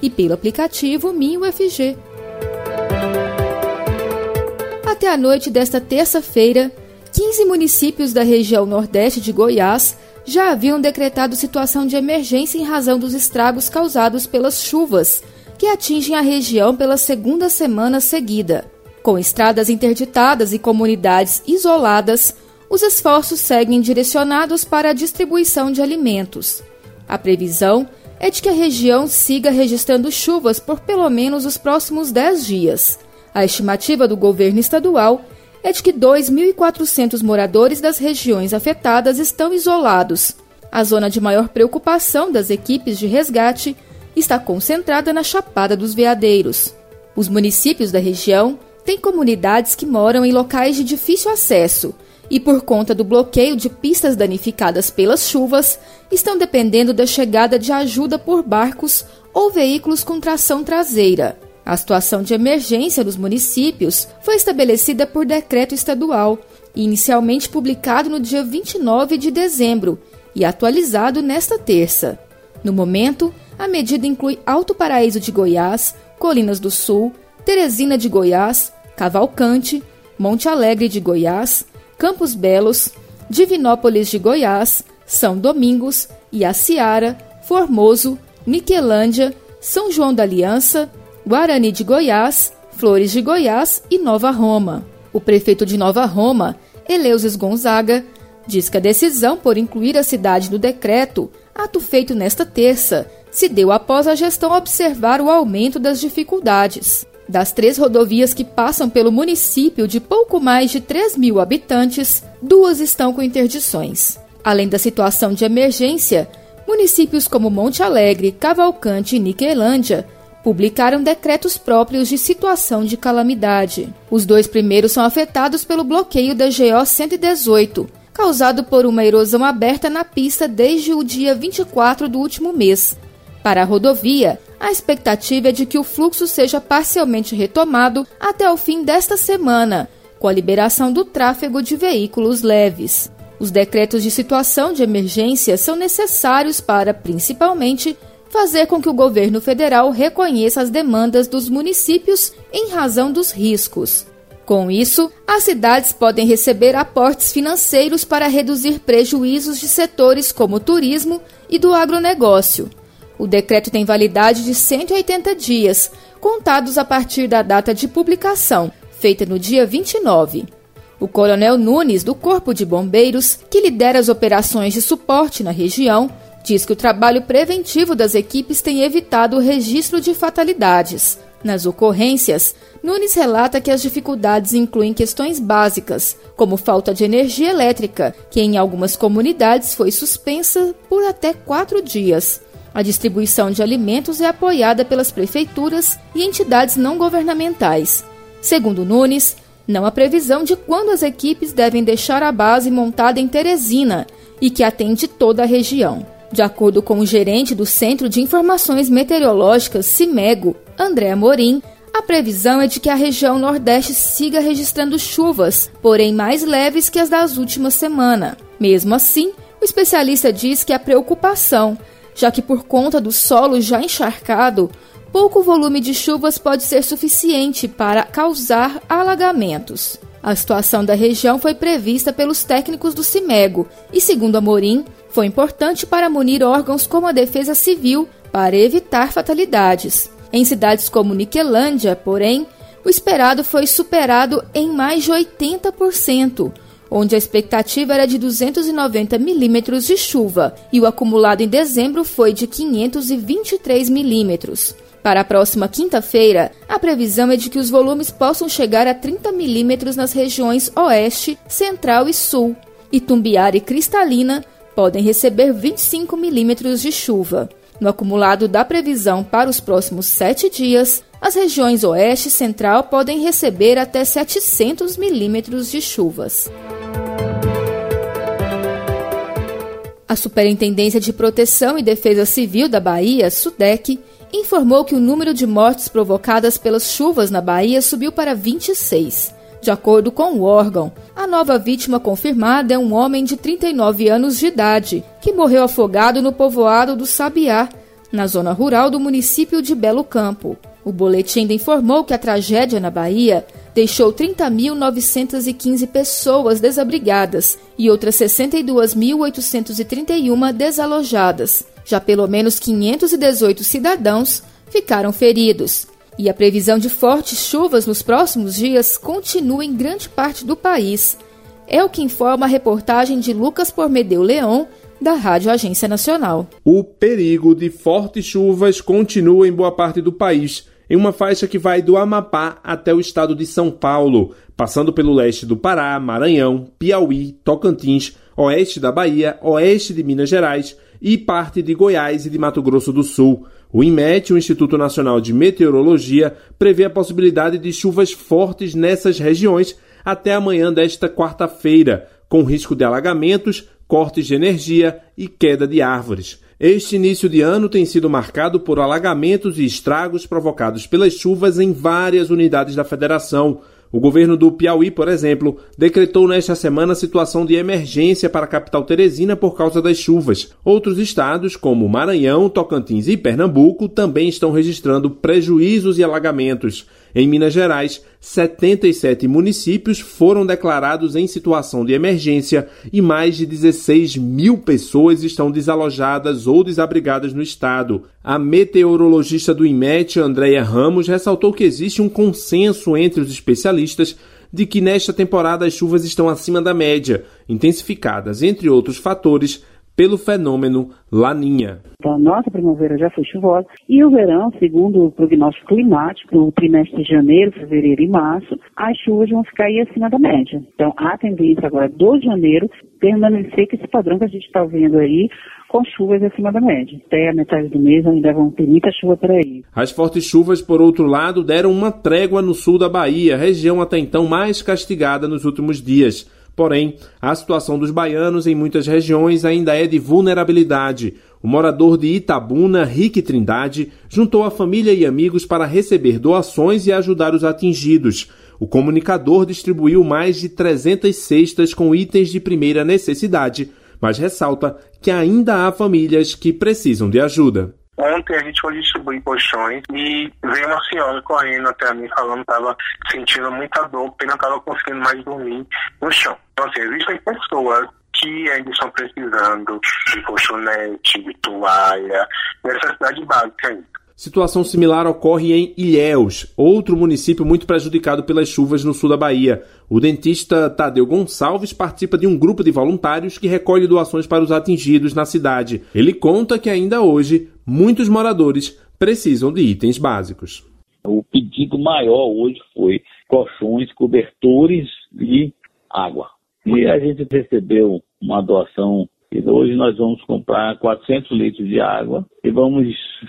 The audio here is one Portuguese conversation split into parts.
e pelo aplicativo MinUFG. Até a noite desta terça-feira, 15 municípios da região nordeste de Goiás já haviam decretado situação de emergência em razão dos estragos causados pelas chuvas, que atingem a região pela segunda semana seguida. Com estradas interditadas e comunidades isoladas, os esforços seguem direcionados para a distribuição de alimentos. A previsão é de que a região siga registrando chuvas por pelo menos os próximos 10 dias. A estimativa do governo estadual é de que 2.400 moradores das regiões afetadas estão isolados. A zona de maior preocupação das equipes de resgate está concentrada na Chapada dos Veadeiros. Os municípios da região têm comunidades que moram em locais de difícil acesso e, por conta do bloqueio de pistas danificadas pelas chuvas, estão dependendo da chegada de ajuda por barcos ou veículos com tração traseira. A situação de emergência nos municípios foi estabelecida por decreto estadual, inicialmente publicado no dia 29 de dezembro e atualizado nesta terça. No momento, a medida inclui Alto Paraíso de Goiás, Colinas do Sul, Teresina de Goiás, Cavalcante, Monte Alegre de Goiás, Campos Belos, Divinópolis de Goiás, São Domingos, Iaciara, Formoso, Niquelândia, São João da Aliança, Guarani de Goiás, Flores de Goiás e Nova Roma. O prefeito de Nova Roma, Eleusis Gonzaga, diz que a decisão por incluir a cidade no decreto, ato feito nesta terça, se deu após a gestão observar o aumento das dificuldades. Das três rodovias que passam pelo município de pouco mais de 3 mil habitantes, duas estão com interdições. Além da situação de emergência, municípios como Monte Alegre, Cavalcante e Niquelândia publicaram decretos próprios de situação de calamidade. Os dois primeiros são afetados pelo bloqueio da GO 118, causado por uma erosão aberta na pista desde o dia 24 do último mês. Para a rodovia, a expectativa é de que o fluxo seja parcialmente retomado até o fim desta semana, com a liberação do tráfego de veículos leves. Os decretos de situação de emergência são necessários para, principalmente, fazer com que o governo federal reconheça as demandas dos municípios em razão dos riscos. Com isso, as cidades podem receber aportes financeiros para reduzir prejuízos de setores como o turismo e do agronegócio. O decreto tem validade de 180 dias, contados a partir da data de publicação, feita no dia 29. O Coronel Nunes, do Corpo de Bombeiros, que lidera as operações de suporte na região, diz que o trabalho preventivo das equipes tem evitado o registro de fatalidades. Nas ocorrências, Nunes relata que as dificuldades incluem questões básicas, como falta de energia elétrica, que em algumas comunidades foi suspensa por até quatro dias. A distribuição de alimentos é apoiada pelas prefeituras e entidades não governamentais. Segundo Nunes, não há previsão de quando as equipes devem deixar a base montada em Teresina e que atende toda a região. De acordo com o gerente do Centro de Informações Meteorológicas, CIMEGO, André Amorim, a previsão é de que a região Nordeste siga registrando chuvas, porém mais leves que as das últimas semanas. Mesmo assim, o especialista diz que a preocupação já que por conta do solo já encharcado, pouco volume de chuvas pode ser suficiente para causar alagamentos. A situação da região foi prevista pelos técnicos do CIMEGO e, segundo Amorim, foi importante para munir órgãos como a Defesa Civil para evitar fatalidades. Em cidades como Niquelândia, porém, o esperado foi superado em mais de 80%, onde a expectativa era de 290 milímetros de chuva e o acumulado em dezembro foi de 523 milímetros. Para a próxima quinta-feira, a previsão é de que os volumes possam chegar a 30 milímetros nas regiões Oeste, Central e Sul. Itumbiara e Cristalina podem receber 25 milímetros de chuva. No acumulado da previsão para os próximos sete dias, as regiões oeste e central podem receber até 700 milímetros de chuvas. A Superintendência de Proteção e Defesa Civil da Bahia, SUDEC, informou que o número de mortes provocadas pelas chuvas na Bahia subiu para 26. De acordo com o órgão, a nova vítima confirmada é um homem de 39 anos de idade, que morreu afogado no povoado do Sabiá, na zona rural do município de Belo Campo. O boletim ainda informou que a tragédia na Bahia deixou 30.915 pessoas desabrigadas e outras 62.831 desalojadas. Já pelo menos 518 cidadãos ficaram feridos. E a previsão de fortes chuvas nos próximos dias continua em grande parte do país. É o que informa a reportagem de Lucas Pormedeu Leão, da Rádio Agência Nacional. O perigo de fortes chuvas continua em boa parte do país, em uma faixa que vai do Amapá até o estado de São Paulo, passando pelo leste do Pará, Maranhão, Piauí, Tocantins, oeste da Bahia, oeste de Minas Gerais e parte de Goiás e de Mato Grosso do Sul. O INMET, o Instituto Nacional de Meteorologia, prevê a possibilidade de chuvas fortes nessas regiões até amanhã desta quarta-feira, com risco de alagamentos, cortes de energia e queda de árvores. Este início de ano tem sido marcado por alagamentos e estragos provocados pelas chuvas em várias unidades da federação. O governo do Piauí, por exemplo, decretou nesta semana situação de emergência para a capital Teresina por causa das chuvas. Outros estados, como Maranhão, Tocantins e Pernambuco, também estão registrando prejuízos e alagamentos. Em Minas Gerais, 77 municípios foram declarados em situação de emergência e mais de 16 mil pessoas estão desalojadas ou desabrigadas no estado. A meteorologista do IMET, Andréia Ramos, ressaltou que existe um consenso entre os especialistas de que nesta temporada as chuvas estão acima da média, intensificadas, entre outros fatores, pelo fenômeno Laninha. Então, a nossa primavera já foi chuvosa e o verão, segundo o prognóstico climático, no trimestre de janeiro, fevereiro e março, as chuvas vão ficar aí acima da média. Então, a tendência agora do janeiro permanecer com esse padrão que a gente está vendo aí, com chuvas acima da média. Até a metade do mês ainda vão ter muita chuva por aí. As fortes chuvas, por outro lado, deram uma trégua no sul da Bahia, região até então mais castigada nos últimos dias. Porém, a situação dos baianos em muitas regiões ainda é de vulnerabilidade. O morador de Itabuna, Rick Trindade, juntou a família e amigos para receber doações e ajudar os atingidos. O comunicador distribuiu mais de 300 cestas com itens de primeira necessidade, mas ressalta que ainda há famílias que precisam de ajuda. Ontem a gente foi distribuir colchões e veio uma senhora correndo até mim falando que estava sentindo muita dor, porque não estava conseguindo mais dormir no chão. Então, assim, existem pessoas que ainda estão precisando de colchonete, de toalha, necessidade básica ainda. Situação similar ocorre em Ilhéus, outro município muito prejudicado pelas chuvas no sul da Bahia. O dentista Tadeu Gonçalves participa de um grupo de voluntários que recolhe doações para os atingidos na cidade. Ele conta que ainda hoje muitos moradores precisam de itens básicos. O pedido maior hoje foi colchões, cobertores e água. E a gente recebeu uma doação e hoje nós vamos comprar 400 litros de água e vamos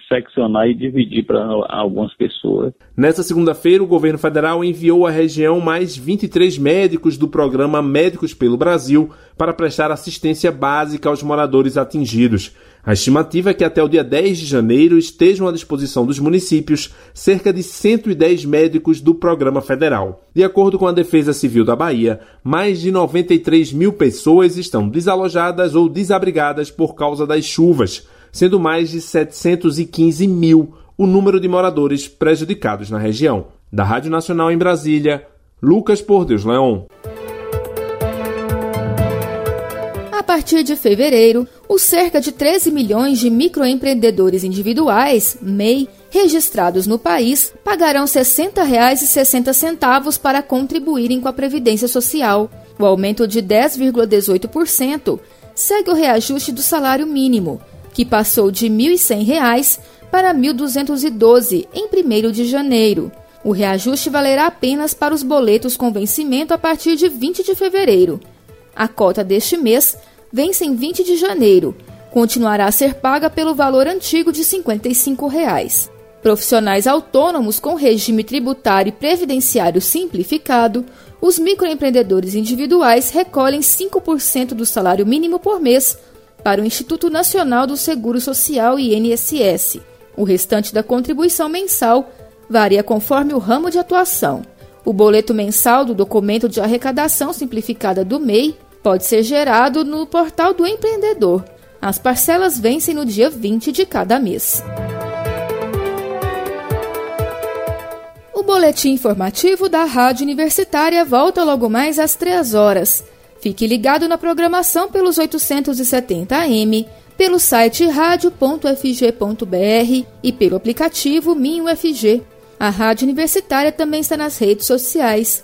seccionar e dividir para algumas pessoas. Nessa segunda-feira, o governo federal enviou à região mais 23 médicos do programa Médicos pelo Brasil para prestar assistência básica aos moradores atingidos. A estimativa é que até o dia 10 de janeiro estejam à disposição dos municípios cerca de 110 médicos do programa federal. De acordo com a Defesa Civil da Bahia, mais de 93 mil pessoas estão desalojadas ou desabrigadas por causa das chuvas, sendo mais de 715 mil o número de moradores prejudicados na região. Da Rádio Nacional em Brasília, Lucas Por Deus Leon. Partir de fevereiro, os cerca de 13 milhões de microempreendedores individuais, MEI, registrados no país, pagarão R$ 60,60 para contribuírem com a Previdência Social. O aumento de 10,18% segue o reajuste do salário mínimo, que passou de R$ 1.100 para R$ 1.212 em 1 de janeiro. O reajuste valerá apenas para os boletos com vencimento a partir de 20 de fevereiro. A cota deste mês vence em 20 de janeiro, continuará a ser paga pelo valor antigo de 55 reais. Profissionais autônomos com regime tributário e previdenciário simplificado, os microempreendedores individuais recolhem 5% do salário mínimo por mês para o Instituto Nacional do Seguro Social INSS. O restante da contribuição mensal varia conforme o ramo de atuação. O boleto mensal do documento de arrecadação simplificada do MEI pode ser gerado no portal do empreendedor. As parcelas vencem no dia 20 de cada mês. O boletim informativo da Rádio Universitária volta logo mais às 3 horas. Fique ligado na programação pelos 870 AM, pelo site radio.fg.br e pelo aplicativo MinUFG. A Rádio Universitária também está nas redes sociais.